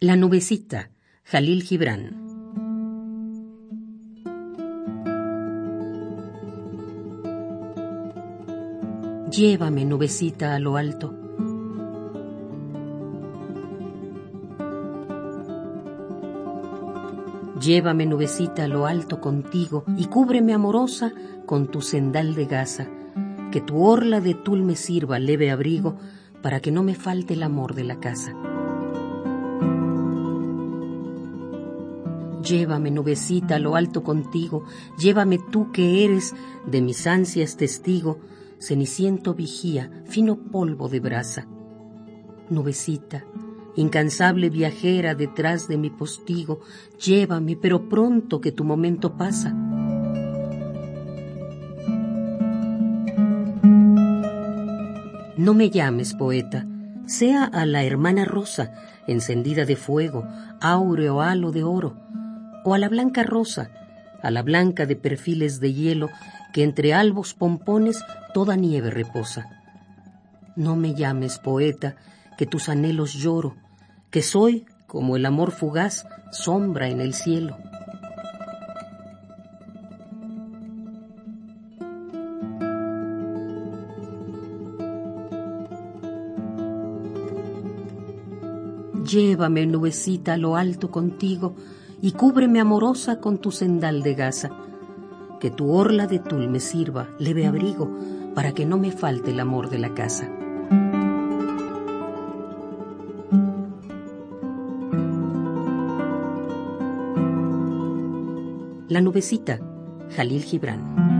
La nubecita, Jalil Gibran. Llévame, nubecita, a lo alto. Llévame, nubecita, a lo alto contigo y cúbreme amorosa con tu sendal de gasa, que tu orla de tul me sirva leve abrigo para que no me falte el amor de la casa. Llévame, nubecita, a lo alto contigo, llévame tú que eres de mis ansias testigo, ceniciento vigía, fino polvo de brasa. Nubecita, incansable viajera detrás de mi postigo, llévame, pero pronto que tu momento pasa. No me llames poeta, sea a la hermana rosa, encendida de fuego, áureo halo de oro, o a la blanca rosa, a la blanca de perfiles de hielo que entre albos pompones toda nieve reposa. No me llames poeta, que tus anhelos lloro, que soy, como el amor fugaz, sombra en el cielo. Llévame, nubecita, a lo alto contigo, y cúbreme amorosa con tu sendal de gasa. Que tu orla de tul me sirva leve abrigo para que no me falte el amor de la casa. La nubecita, Jalil Gibran.